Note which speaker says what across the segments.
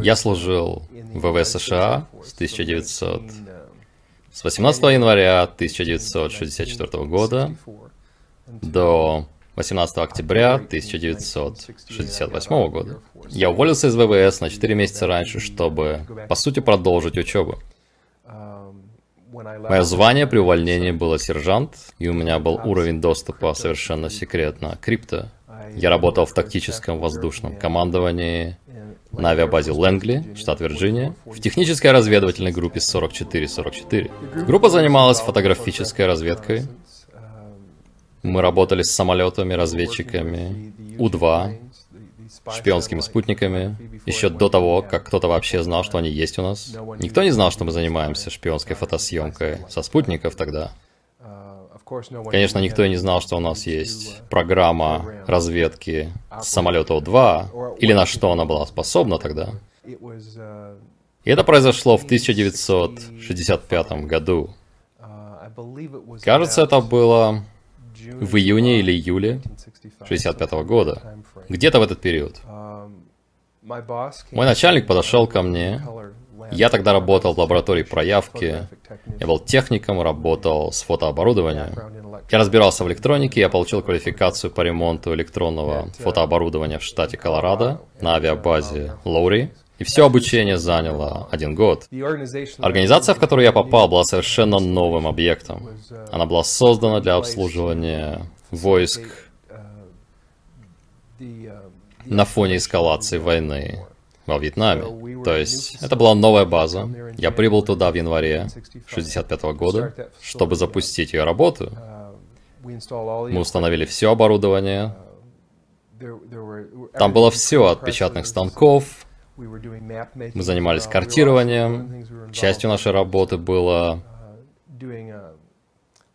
Speaker 1: Я служил в ВВС США с 1900... с 18 января 1964 года до 18 октября 1968 года. Я уволился из ВВС на 4 месяца раньше, чтобы, по сути, продолжить учебу. Мое звание при увольнении было сержант, и у меня был уровень доступа совершенно секретно крипто. Я работал в тактическом воздушном командовании на авиабазе Лэнгли, штат Вирджиния, в технической разведывательной группе 4444. Группа занималась фотографической разведкой. Мы работали с самолетами, разведчиками, У-2, шпионскими спутниками, еще до того, как кто-то вообще знал, что они есть у нас. Никто не знал, что мы занимаемся шпионской фотосъемкой со спутников тогда. Конечно, никто и не знал, что у нас есть программа разведки самолета У-2, или на что она была способна тогда. И это произошло в 1965 году. Кажется, это было в июне или июле 65 года. Где-то в этот период. Мой начальник подошел ко мне я тогда работал в лаборатории проявки, я был техником, работал с фотооборудованием. Я разбирался в электронике, я получил квалификацию по ремонту электронного фотооборудования в штате Колорадо на авиабазе Лоури. И все обучение заняло один год. Организация, в которую я попал, была совершенно новым объектом. Она была создана для обслуживания войск на фоне эскалации войны во Вьетнаме. То есть, это была новая база. Я прибыл туда в январе 65 года, чтобы запустить ее работу. Мы установили все оборудование. Там было все от печатных станков. Мы занимались картированием. Частью нашей работы было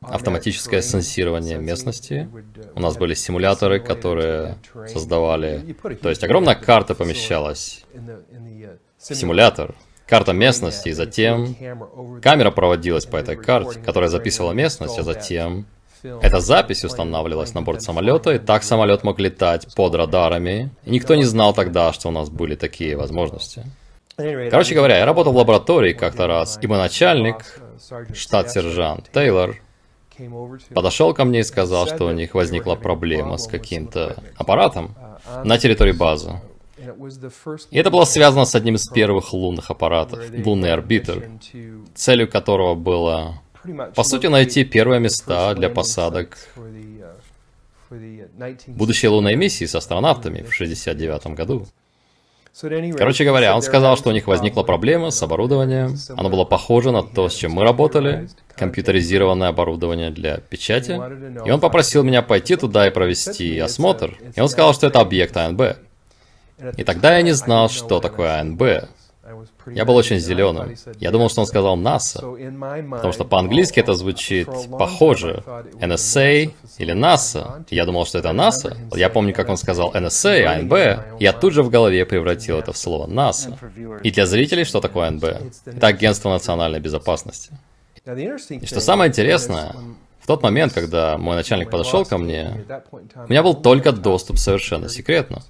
Speaker 1: автоматическое сенсирование местности. У нас были симуляторы, которые создавали... То есть огромная карта помещалась в симулятор, карта местности, и затем камера проводилась по этой карте, которая записывала местность, а затем эта запись устанавливалась на борт самолета, и так самолет мог летать под радарами. И никто не знал тогда, что у нас были такие возможности. Короче говоря, я работал в лаборатории как-то раз, и мой начальник, штат-сержант Тейлор, подошел ко мне и сказал, что у них возникла проблема с каким-то аппаратом на территории базы. И это было связано с одним из первых лунных аппаратов, лунный орбитр, целью которого было, по сути, найти первые места для посадок будущей лунной миссии с астронавтами в 69 году. Короче говоря, он сказал, что у них возникла проблема с оборудованием. Оно было похоже на то, с чем мы работали. Компьютеризированное оборудование для печати. И он попросил меня пойти туда и провести осмотр. И он сказал, что это объект АНБ. И тогда я не знал, что такое АНБ. Я был очень зеленым. Я думал, что он сказал НАСА, потому что по-английски это звучит похоже. NSA или НАСА. Я думал, что это НАСА. Я помню, как он сказал NSA, АНБ. Я тут же в голове превратил это в слово НАСА. И для зрителей, что такое АНБ? Это Агентство национальной безопасности. И что самое интересное, в тот момент, когда мой начальник подошел ко мне, у меня был только доступ совершенно секретно.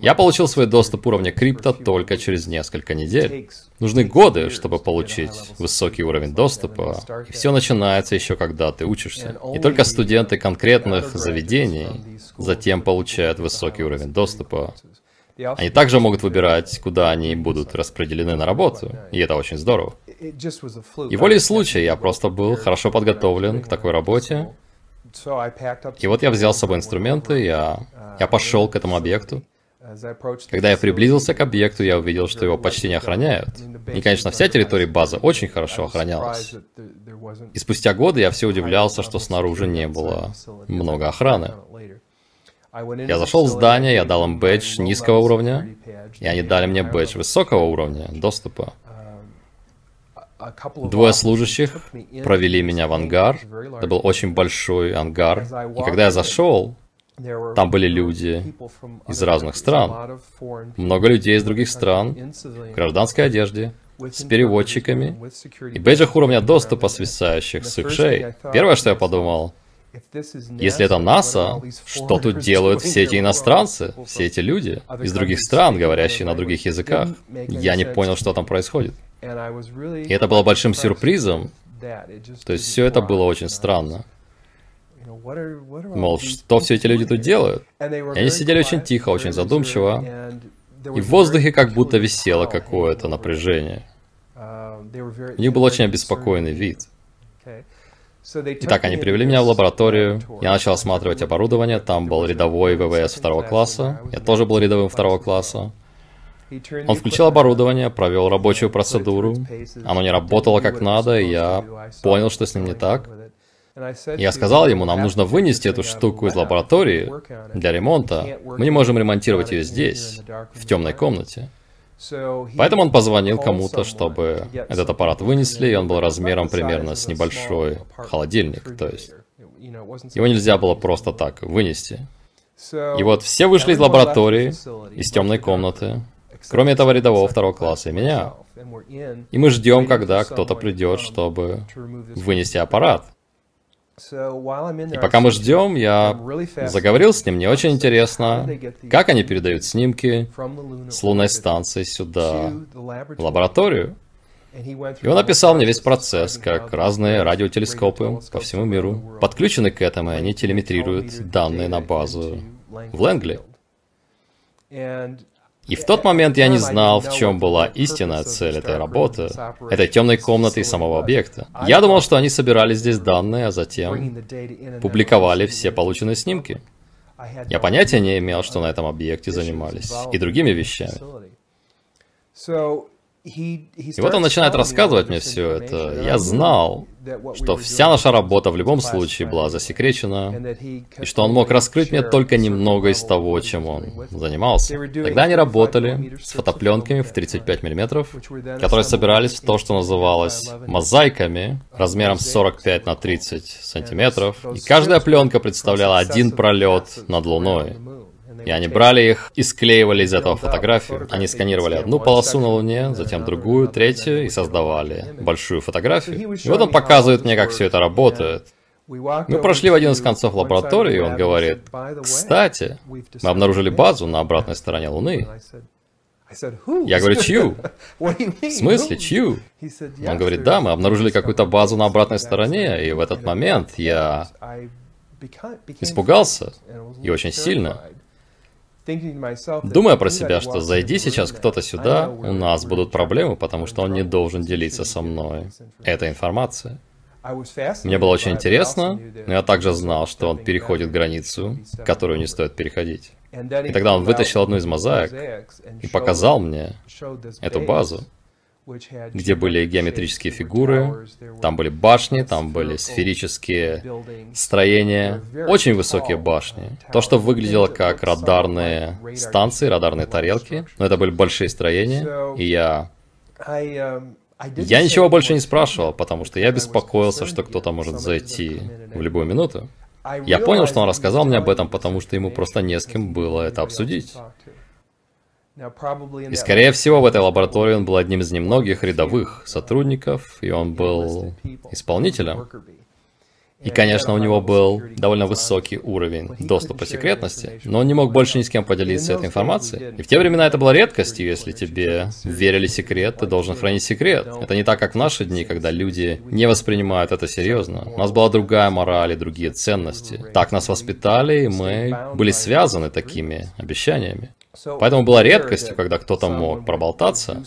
Speaker 1: Я получил свой доступ уровня крипто только через несколько недель. Нужны годы, чтобы получить высокий уровень доступа, и все начинается еще когда ты учишься. И только студенты конкретных заведений затем получают высокий уровень доступа. Они также могут выбирать, куда они будут распределены на работу, и это очень здорово. И волей случая я просто был хорошо подготовлен к такой работе, и вот я взял с собой инструменты, я, я пошел к этому объекту. Когда я приблизился к объекту, я увидел, что его почти не охраняют. И, конечно, вся территория базы очень хорошо охранялась. И спустя годы я все удивлялся, что снаружи не было много охраны. Я зашел в здание, я дал им бэдж низкого уровня, и они дали мне бэдж высокого уровня доступа. Двое служащих провели меня в ангар. Это был очень большой ангар. И когда я зашел, там были люди из разных стран. Много людей из других стран, в гражданской одежде, с переводчиками и бейджах уровня доступа, свисающих с их шеи. Первое, что я подумал, Если это НАСА, что тут делают все эти иностранцы, все эти люди из других стран, говорящие на других языках? Я не понял, что там происходит. И это было большим сюрпризом. То есть все это было очень странно. Мол, что все эти люди тут делают? И они сидели очень тихо, очень задумчиво. И в воздухе как будто висело какое-то напряжение. У них был очень обеспокоенный вид. Итак, они привели меня в лабораторию. Я начал осматривать оборудование. Там был рядовой ВВС второго класса. Я тоже был рядовым второго класса. Он включил оборудование, провел рабочую процедуру. Оно не работало как надо, и я понял, что с ним не так. Я сказал ему, нам нужно вынести эту штуку из лаборатории для ремонта. Мы не можем ремонтировать ее здесь, в темной комнате. Поэтому он позвонил кому-то, чтобы этот аппарат вынесли, и он был размером примерно с небольшой холодильник, то есть его нельзя было просто так вынести. И вот все вышли из лаборатории, из темной комнаты, кроме этого рядового второго класса и меня. И мы ждем, когда кто-то придет, чтобы вынести аппарат. И пока мы ждем, я заговорил с ним, мне очень интересно, как они передают снимки с лунной станции сюда, в лабораторию. И он описал мне весь процесс, как разные радиотелескопы по всему миру подключены к этому, и они телеметрируют данные на базу в Лэнгли. И в тот момент я не знал, в чем была истинная цель этой работы, этой темной комнаты и самого объекта. Я думал, что они собирали здесь данные, а затем публиковали все полученные снимки. Я понятия не имел, что на этом объекте занимались и другими вещами. И вот он начинает рассказывать мне все это. Я знал, что вся наша работа в любом случае была засекречена, и что он мог раскрыть мне только немного из того, чем он занимался. Тогда они работали с фотопленками в 35 мм, которые собирались в то, что называлось мозаиками размером 45 на 30 сантиметров, и каждая пленка представляла один пролет над Луной. И они брали их и склеивали из этого фотографию. Они сканировали одну полосу на Луне, затем другую, третью, и создавали большую фотографию. И вот он показывает мне, как все это работает. Мы прошли в один из концов лаборатории, и он говорит, «Кстати, мы обнаружили базу на обратной стороне Луны». Я говорю, чью? В смысле, чью? Он говорит, да, мы обнаружили какую-то базу на обратной стороне, и в этот момент я испугался, и очень сильно. Думая про себя, что зайди сейчас кто-то сюда, у нас будут проблемы, потому что он не должен делиться со мной этой информацией. Мне было очень интересно, но я также знал, что он переходит границу, которую не стоит переходить. И тогда он вытащил одну из мозаик и показал мне эту базу где были геометрические фигуры, там были башни, там были сферические строения, очень высокие башни. То, что выглядело как радарные станции, радарные тарелки, но это были большие строения, и я... Я ничего больше не спрашивал, потому что я беспокоился, что кто-то может зайти в любую минуту. Я понял, что он рассказал мне об этом, потому что ему просто не с кем было это обсудить. И, скорее всего, в этой лаборатории он был одним из немногих рядовых сотрудников, и он был исполнителем. И, конечно, у него был довольно высокий уровень доступа секретности, но он не мог больше ни с кем поделиться этой информацией. И в те времена это было редкостью, если тебе верили секрет, ты должен хранить секрет. Это не так, как в наши дни, когда люди не воспринимают это серьезно. У нас была другая мораль и другие ценности. Так нас воспитали, и мы были связаны такими обещаниями. Поэтому была редкостью, когда кто-то мог проболтаться.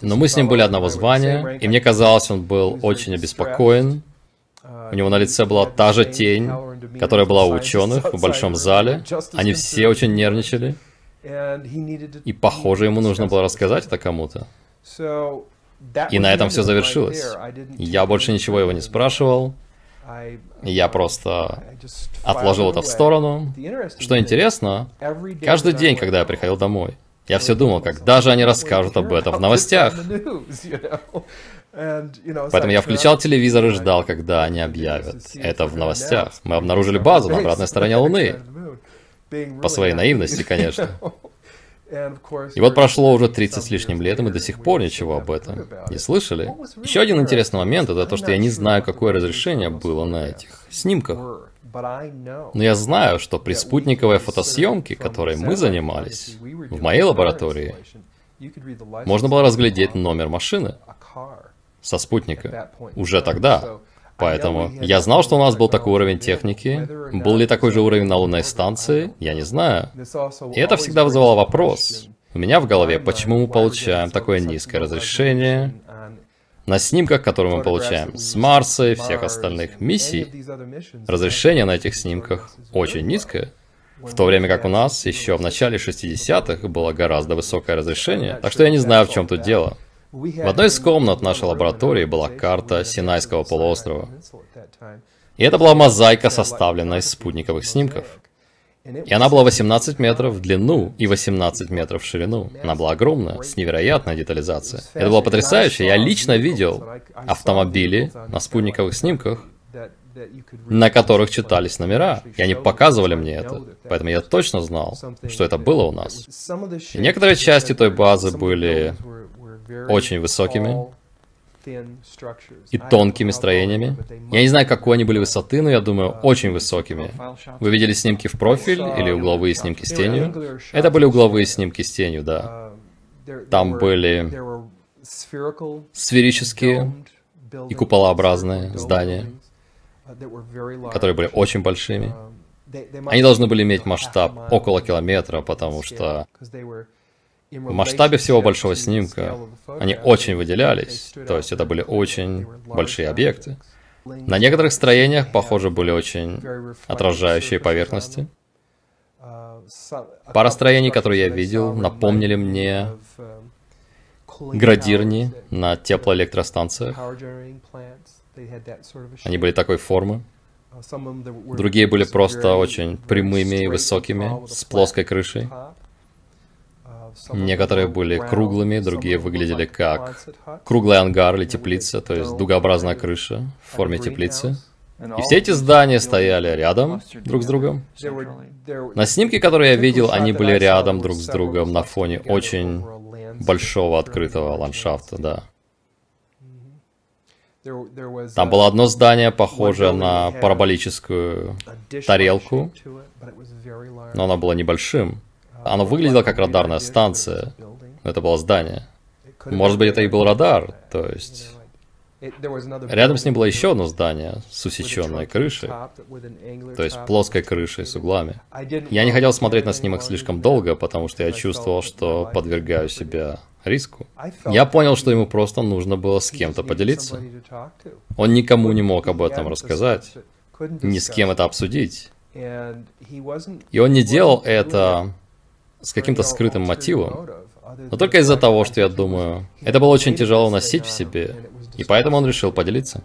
Speaker 1: Но мы с ним были одного звания, и мне казалось, он был очень обеспокоен. У него на лице была та же тень, которая была у ученых в большом зале. Они все очень нервничали. И, похоже, ему нужно было рассказать это кому-то. И на этом все завершилось. Я больше ничего его не спрашивал. Я просто отложил это в сторону. Что интересно, каждый день, когда я приходил домой, я все думал, как даже они расскажут об этом в новостях. Поэтому я включал телевизор и ждал, когда они объявят это в новостях. Мы обнаружили базу на обратной стороне Луны. По своей наивности, конечно. И вот прошло уже 30 с лишним лет, и мы до сих пор ничего об этом не слышали. Еще один интересный момент, это то, что я не знаю, какое разрешение было на этих снимках. Но я знаю, что при спутниковой фотосъемке, которой мы занимались, в моей лаборатории, можно было разглядеть номер машины со спутника. Уже тогда. Поэтому я знал, что у нас был такой уровень техники. Был ли такой же уровень на лунной станции? Я не знаю. И это всегда вызывало вопрос. У меня в голове, почему мы получаем такое низкое разрешение на снимках, которые мы получаем с Марса и всех остальных миссий, разрешение на этих снимках очень низкое. В то время как у нас еще в начале 60-х было гораздо высокое разрешение. Так что я не знаю, в чем тут дело. В одной из комнат нашей лаборатории была карта Синайского полуострова. И это была мозаика, составленная из спутниковых снимков. И она была 18 метров в длину и 18 метров в ширину. Она была огромная, с невероятной детализацией. Это было потрясающе. Я лично видел автомобили на спутниковых снимках, на которых читались номера. И они показывали мне это. Поэтому я точно знал, что это было у нас. И некоторые части той базы были очень высокими и тонкими строениями. Я не знаю, какой они были высоты, но я думаю, очень высокими. Вы видели снимки в профиль или угловые снимки с тенью? Это были угловые снимки с тенью, да. Там были сферические и куполообразные здания, которые были очень большими. Они должны были иметь масштаб около километра, потому что в масштабе всего большого снимка они очень выделялись, то есть это были очень большие объекты. На некоторых строениях, похоже, были очень отражающие поверхности. Пара строений, которые я видел, напомнили мне градирни на теплоэлектростанциях. Они были такой формы. Другие были просто очень прямыми и высокими, с плоской крышей. Некоторые были круглыми, другие выглядели как круглый ангар или теплица, то есть дугообразная крыша в форме теплицы. И все эти здания стояли рядом друг с другом. На снимке, который я видел, они были рядом друг с другом на фоне очень большого открытого ландшафта, да. Там было одно здание, похожее на параболическую тарелку, но оно было небольшим. Оно выглядело как радарная станция. Это было здание. Может быть, это и был радар, то есть... Рядом с ним было еще одно здание с усеченной крышей, то есть плоской крышей с углами. Я не хотел смотреть на снимок слишком долго, потому что я чувствовал, что подвергаю себя риску. Я понял, что ему просто нужно было с кем-то поделиться. Он никому не мог об этом рассказать, ни с кем это обсудить. И он не делал это с каким-то скрытым мотивом, но только из-за того, что я думаю, это было очень тяжело носить в себе, и поэтому он решил поделиться.